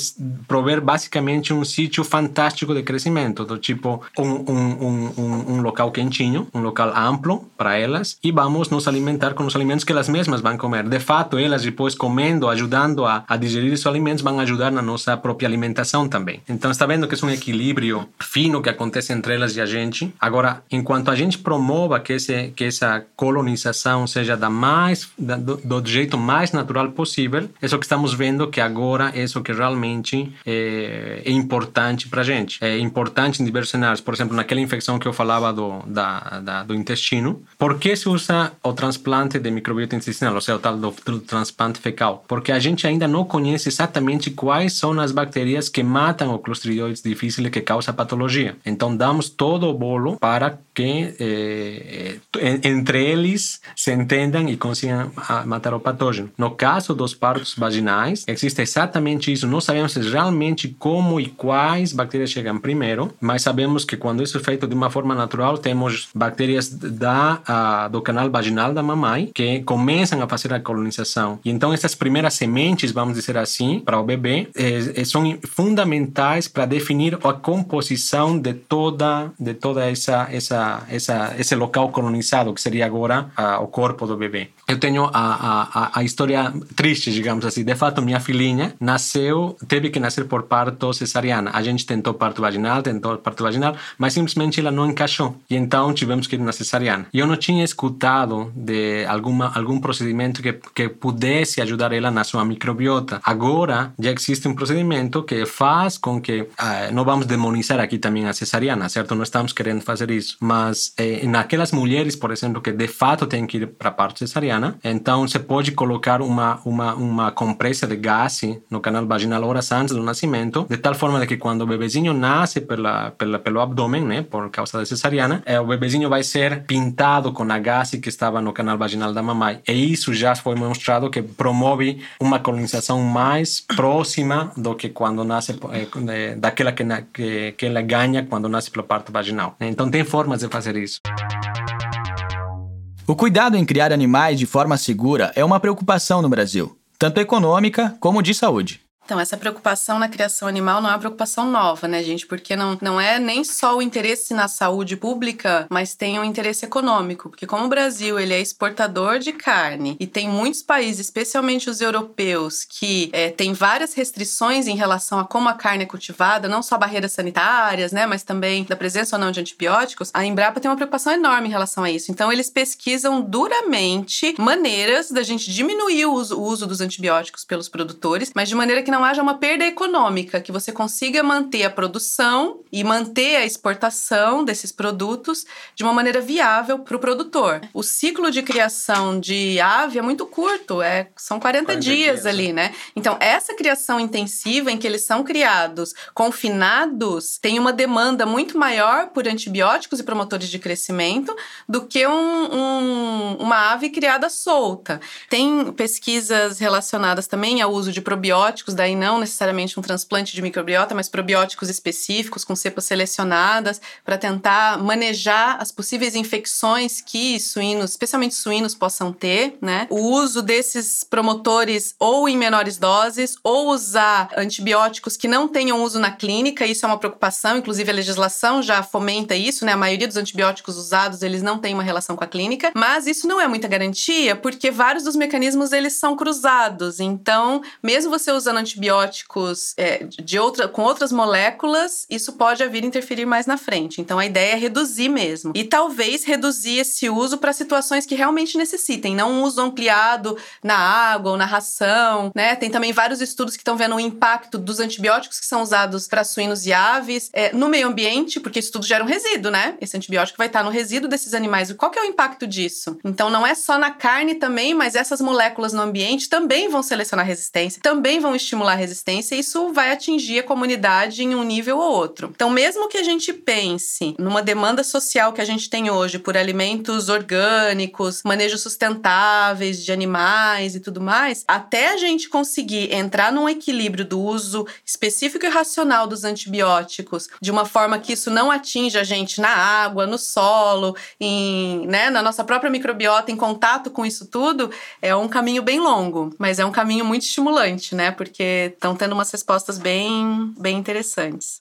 prover basicamente um sítio fantástico de crescimento, do tipo um, um, um, um local quentinho, um local amplo para elas e vamos nos alimentar com os alimentos que elas mesmas vão comer. De fato, elas depois comendo, ajudando a, a digerir esses alimentos, vão ajudar na nossa própria alimentação também. Então, está vendo que é um equilíbrio fino que acontece entre elas e a gente. Agora, enquanto a gente promova que, esse, que essa colonização seja da mais, da, do, do jeito mais natural possível, é o que estamos vendo que agora é o que realmente é, é importante para a gente. É importante em diversos cenários. Por exemplo, naquela infecção que eu falava do, da, da, do intestino, por que se usa o transplante de microbiota intestinal, ou seja, o tal do, do transplante fecal? Porque a gente ainda não conhece exatamente quais são as bactérias que matam o Clostridium difficile que causa patologia. Então, damos todo o bolo para que eh, entre eles se entendam e consigam matar o patógeno. No caso dos partos vaginais, existe exatamente isso. Não sabemos realmente como e quais bactérias chegam primeiro, mas sabemos que quando isso é feito de uma forma natural, temos bactérias da, uh, do canal vaginal da mamãe que começam a fazer a colonização. E então essas primeiras sementes, vamos dizer assim, para o bebê, eh, são fundamentais para definir a composição de toda de toda essa essa essa esse local colonizado que seria agora o corpo do bebê. Eu tenho a, a, a história triste, digamos assim. De fato, minha filhinha nasceu, teve que nascer por parto cesariana. A gente tentou parto vaginal, tentou parto vaginal, mas simplesmente ela não encaixou. E então tivemos que ir na cesariana. E eu não tinha escutado de alguma, algum procedimento que, que pudesse ajudar ela na sua microbiota. Agora já existe um procedimento que faz com que. Ah, não vamos demonizar aqui também a cesariana, certo? Não estamos querendo fazer isso. Mas eh, naquelas mulheres, por exemplo, que de fato têm que ir para parto cesariana, então, você pode colocar uma, uma, uma compressa de gás no canal vaginal horas antes do nascimento, de tal forma que quando o bebezinho nasce pela, pela, pelo abdômen, né, por causa da cesariana, é, o bebezinho vai ser pintado com a gás que estava no canal vaginal da mamãe. E isso já foi mostrado que promove uma colonização mais próxima do que quando nasce, é, daquela que, que, que ela ganha quando nasce pelo parto vaginal. Então, tem formas de fazer isso. O cuidado em criar animais de forma segura é uma preocupação no Brasil, tanto econômica como de saúde. Então, essa preocupação na criação animal não é uma preocupação nova, né, gente? Porque não, não é nem só o interesse na saúde pública, mas tem um interesse econômico. Porque como o Brasil ele é exportador de carne e tem muitos países, especialmente os europeus, que é, tem várias restrições em relação a como a carne é cultivada, não só barreiras sanitárias, né, mas também da presença ou não de antibióticos, a Embrapa tem uma preocupação enorme em relação a isso. Então, eles pesquisam duramente maneiras da gente diminuir o uso, o uso dos antibióticos pelos produtores, mas de maneira que não haja uma perda econômica, que você consiga manter a produção e manter a exportação desses produtos de uma maneira viável para o produtor. O ciclo de criação de ave é muito curto, é, são 40, 40 dias, dias ali, né? Então, essa criação intensiva em que eles são criados confinados tem uma demanda muito maior por antibióticos e promotores de crescimento do que um, um, uma ave criada solta. Tem pesquisas relacionadas também ao uso de probióticos da daí não necessariamente um transplante de microbiota, mas probióticos específicos com cepas selecionadas para tentar manejar as possíveis infecções que suínos, especialmente suínos, possam ter, né? O uso desses promotores ou em menores doses ou usar antibióticos que não tenham uso na clínica, isso é uma preocupação, inclusive a legislação já fomenta isso, né? A maioria dos antibióticos usados, eles não têm uma relação com a clínica, mas isso não é muita garantia, porque vários dos mecanismos eles são cruzados. Então, mesmo você usando antibióticos antibióticos é, de outra, com outras moléculas, isso pode vir interferir mais na frente. Então a ideia é reduzir mesmo. E talvez reduzir esse uso para situações que realmente necessitem, não um uso ampliado na água ou na ração, né? Tem também vários estudos que estão vendo o impacto dos antibióticos que são usados para suínos e aves é, no meio ambiente, porque isso tudo gera um resíduo, né? Esse antibiótico vai estar no resíduo desses animais. Qual que é o impacto disso? Então não é só na carne também, mas essas moléculas no ambiente também vão selecionar resistência, também vão estimular estimular resistência, isso vai atingir a comunidade em um nível ou outro. Então, mesmo que a gente pense numa demanda social que a gente tem hoje por alimentos orgânicos, manejo sustentáveis de animais e tudo mais, até a gente conseguir entrar num equilíbrio do uso específico e racional dos antibióticos, de uma forma que isso não atinja a gente na água, no solo, em, né, na nossa própria microbiota, em contato com isso tudo, é um caminho bem longo, mas é um caminho muito estimulante, né? Porque estão tendo umas respostas bem, bem interessantes.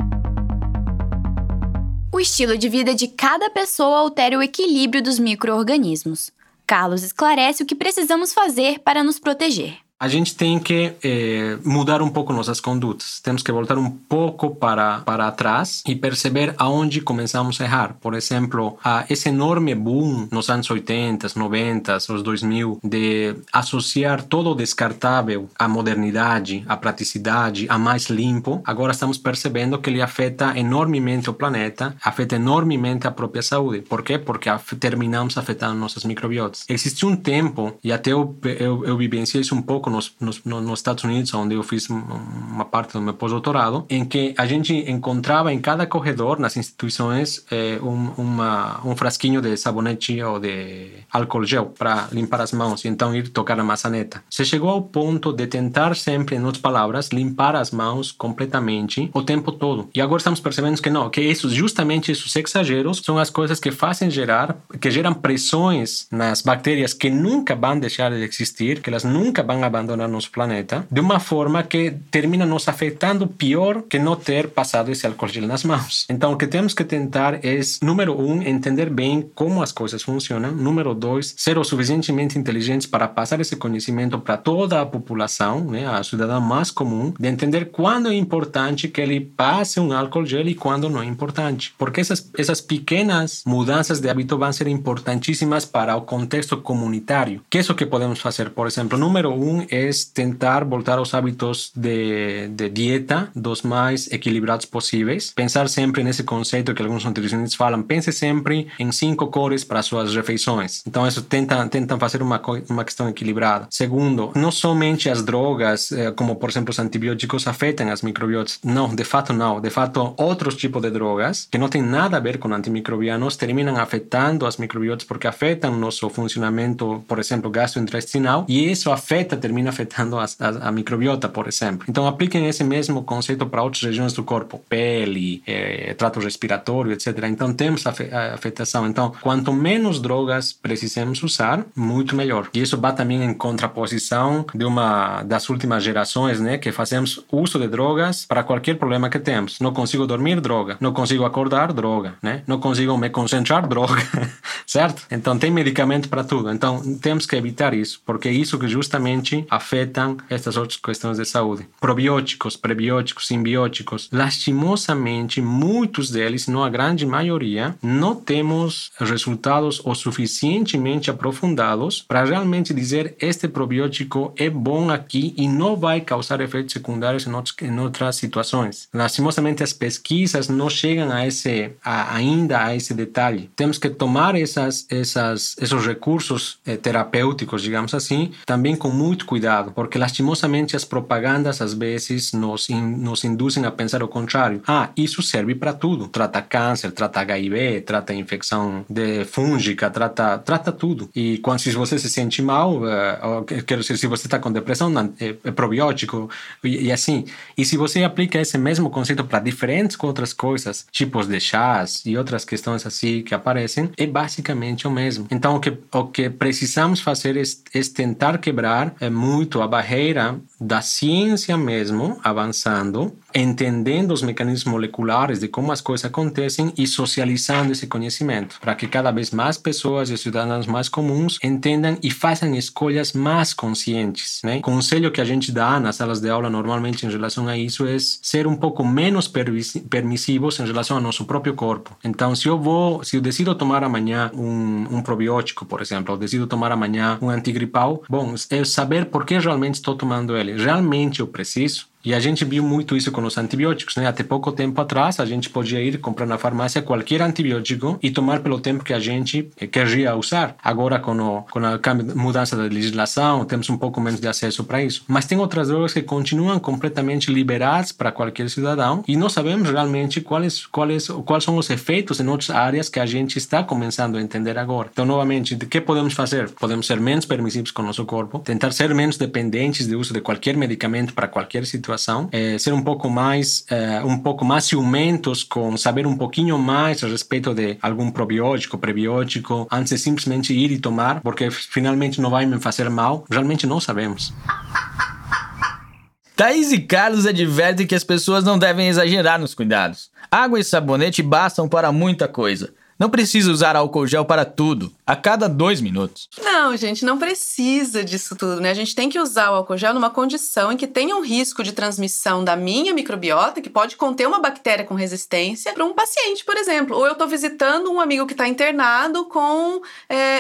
O estilo de vida de cada pessoa altera o equilíbrio dos micro-organismos. Carlos esclarece o que precisamos fazer para nos proteger a gente tem que eh, mudar um pouco nossas condutas. Temos que voltar um pouco para, para trás e perceber aonde começamos a errar. Por exemplo, a esse enorme boom nos anos 80, 90, os 2000, de associar todo o descartável à modernidade, à praticidade, a mais limpo, agora estamos percebendo que ele afeta enormemente o planeta, afeta enormemente a própria saúde. Por quê? Porque terminamos afetando nossas microbiotas. Existe um tempo, e até eu, eu, eu vivenciei isso um pouco nos, nos, nos Estados Unidos, onde eu fiz uma parte do meu pós-doutorado, em que a gente encontrava em cada corredor, nas instituições, eh, um, uma, um frasquinho de sabonete ou de álcool gel para limpar as mãos e então ir tocar a maçaneta. Se chegou ao ponto de tentar sempre, em outras palavras, limpar as mãos completamente o tempo todo. E agora estamos percebendo que não, que isso, justamente esses exageros são as coisas que fazem gerar, que geram pressões nas bactérias que nunca vão deixar de existir, que elas nunca vão abandonar nosso planeta de uma forma que termina nos afetando pior que não ter passado esse álcool gel nas mãos. Então, o que temos que tentar é, número um, entender bem como as coisas funcionam. Número dois, ser o suficientemente inteligentes para passar esse conhecimento para toda a população, né, a cidadã mais comum, de entender quando é importante que ele passe um álcool gel e quando não é importante. Porque essas, essas pequenas mudanças de hábito vão ser importantíssimas para o contexto comunitário. Que é isso que podemos fazer? Por exemplo, número um es tentar voltar aos hábitos de, de dieta dos mais equilibrados possíveis. Pensar sempre nesse conceito que alguns nutricionistas falam, pense sempre em cinco cores para suas refeições. Então, isso tenta, tentam fazer uma, uma questão equilibrada. Segundo, não somente as drogas, eh, como por exemplo os antibióticos, afetam as microbiotas. Não, de fato não. De fato, outros tipos de drogas, que não têm nada a ver com antimicrobianos, terminam afetando as microbiotas porque afetam nosso funcionamento, por exemplo, gastrointestinal, e isso afeta, termina afetando a, a, a, microbiota, por exemplo. Então, apliquem esse mesmo conceito para outras regiões do corpo, pele, é, trato respiratório, etc. Então, temos a afetação. Então, quanto menos drogas precisamos usar, muito melhor. E isso vai também em contraposição de uma das últimas gerações, né, que fazemos uso de drogas para qualquer problema que temos. Não consigo dormir, droga. Não consigo acordar, droga, né? Não consigo me concentrar, droga, certo? Então, tem medicamento para tudo. Então, temos que evitar isso, porque é isso que justamente afetam estas outras questões de saúde. Probióticos, prebióticos, simbióticos, lastimosamente, muitos deles, não a grande maioria, não temos resultados o suficientemente aprofundados para realmente dizer este probiótico é bom aqui e não vai causar efeitos secundários em, outros, em outras situações. Lastimosamente, as pesquisas não chegam a esse, a, ainda a esse detalhe. Temos que tomar essas, essas, esses recursos eh, terapêuticos, digamos assim, também com muito cuidado, porque lastimosamente as propagandas às vezes nos, in, nos induzem a pensar o contrário. Ah, isso serve para tudo. Trata câncer, trata HIV, trata infecção de fúngica, trata, trata tudo. E quando se você se sente mal, uh, quero dizer, se você está com depressão, é, é probiótico e, e, assim. E se você aplica esse mesmo conceito para diferentes outras coisas, tipos de chás e outras questões assim que aparecem, é basicamente o mesmo. Então, o que, o que precisamos fazer é, é tentar quebrar é, muito a barreira da ciência mesmo avançando, entendendo os mecanismos moleculares de como as coisas acontecem e socializando esse conhecimento, para que cada vez mais pessoas e cidadãos mais comuns entendam e façam escolhas mais conscientes. Né? O conselho que a gente dá nas salas de aula normalmente em relação a isso é ser um pouco menos permissivos em relação ao nosso próprio corpo. Então, se eu vou, se eu decido tomar amanhã um, um probiótico, por exemplo, ou decido tomar amanhã um antigripal, bom, é saber por que realmente estou tomando ele. Realmente eu preciso? E a gente viu muito isso com os antibióticos, né? Até pouco tempo atrás, a gente podia ir comprar na farmácia qualquer antibiótico e tomar pelo tempo que a gente queria usar. Agora, com, o, com a mudança da legislação, temos um pouco menos de acesso para isso. Mas tem outras drogas que continuam completamente liberadas para qualquer cidadão e não sabemos realmente quais, quais, quais são os efeitos em outras áreas que a gente está começando a entender agora. Então, novamente, o que podemos fazer? Podemos ser menos permissivos com o nosso corpo, tentar ser menos dependentes do uso de qualquer medicamento para qualquer situação, é, ser um pouco mais é, um pouco mais ciumentos com saber um pouquinho mais a respeito de algum probiótico, prebiótico, antes de simplesmente ir e tomar, porque finalmente não vai me fazer mal. Realmente não sabemos. Thaís e Carlos advertem que as pessoas não devem exagerar nos cuidados. Água e sabonete bastam para muita coisa. Não precisa usar álcool gel para tudo, a cada dois minutos. Não, gente, não precisa disso tudo, né? A gente tem que usar o álcool gel numa condição em que tenha um risco de transmissão da minha microbiota, que pode conter uma bactéria com resistência, para um paciente, por exemplo. Ou eu estou visitando um amigo que está internado com.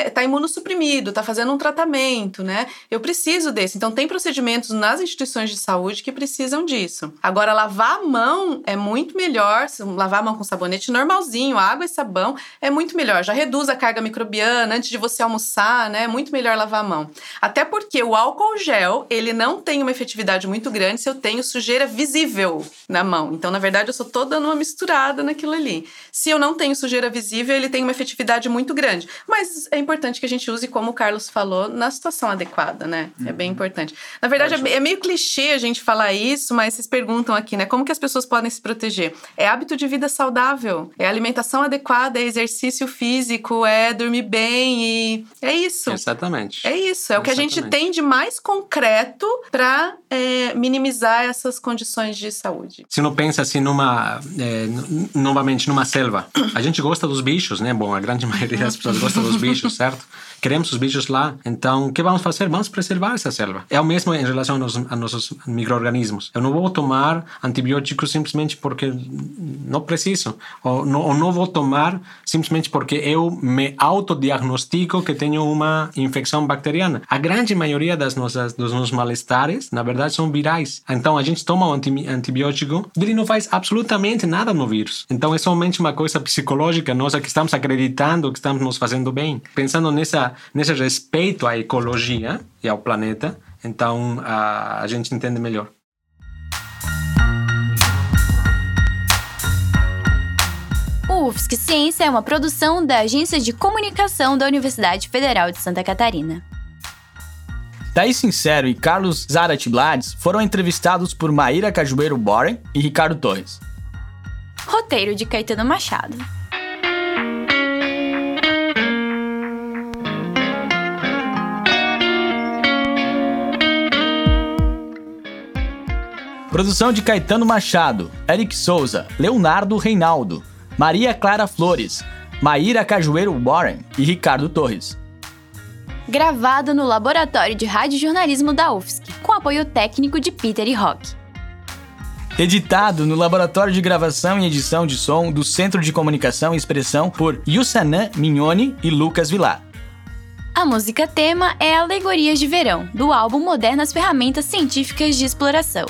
está é, imunossuprimido, está fazendo um tratamento, né? Eu preciso desse. Então, tem procedimentos nas instituições de saúde que precisam disso. Agora, lavar a mão é muito melhor, lavar a mão com sabonete normalzinho, água e sabão é muito melhor. Já reduz a carga microbiana antes de você almoçar, né? É muito melhor lavar a mão. Até porque o álcool gel, ele não tem uma efetividade muito grande se eu tenho sujeira visível na mão. Então, na verdade, eu só tô dando uma misturada naquilo ali. Se eu não tenho sujeira visível, ele tem uma efetividade muito grande. Mas é importante que a gente use, como o Carlos falou, na situação adequada, né? Uhum. É bem uhum. importante. Na verdade, é, é meio clichê a gente falar isso, mas vocês perguntam aqui, né? Como que as pessoas podem se proteger? É hábito de vida saudável, é alimentação adequada, é exercício físico, é dormir bem e é isso. Exatamente. É isso. É Exatamente. o que a gente tem de mais concreto para é, minimizar essas condições de saúde. Se não pensa assim numa, é, novamente, numa selva, a gente gosta dos bichos, né? Bom, a grande maioria das pessoas gosta dos bichos, certo? Queremos os bichos lá. Então, o que vamos fazer? Vamos preservar essa selva. É o mesmo em relação aos, a nossos micro-organismos. Eu não vou tomar antibióticos simplesmente porque não preciso. Ou não, ou não vou tomar simplesmente porque eu me autodiagnostico que tenho uma infecção bacteriana. A grande maioria das nossas, dos nossos malestares, na verdade, são virais. Então, a gente toma um antibiótico, ele não faz absolutamente nada no vírus. Então, é somente uma coisa psicológica nossa que estamos acreditando que estamos nos fazendo bem. Pensando nessa nesse respeito à ecologia e ao planeta, então a, a gente entende melhor. O UFSC Ciência é uma produção da Agência de Comunicação da Universidade Federal de Santa Catarina. Thaís Sincero e Carlos Zarat Blades foram entrevistados por Maíra Cajueiro Boren e Ricardo Torres. Roteiro de Caetano Machado. Produção de Caetano Machado, Eric Souza, Leonardo Reinaldo, Maria Clara Flores, Maíra Cajueiro Warren e Ricardo Torres. Gravado no Laboratório de Rádio Jornalismo da UFSC, com apoio técnico de Peter e Rock. Editado no Laboratório de Gravação e Edição de Som do Centro de Comunicação e Expressão por Yussanã Mignoni e Lucas Vilar. A música tema é Alegorias de Verão, do álbum Modernas Ferramentas Científicas de Exploração,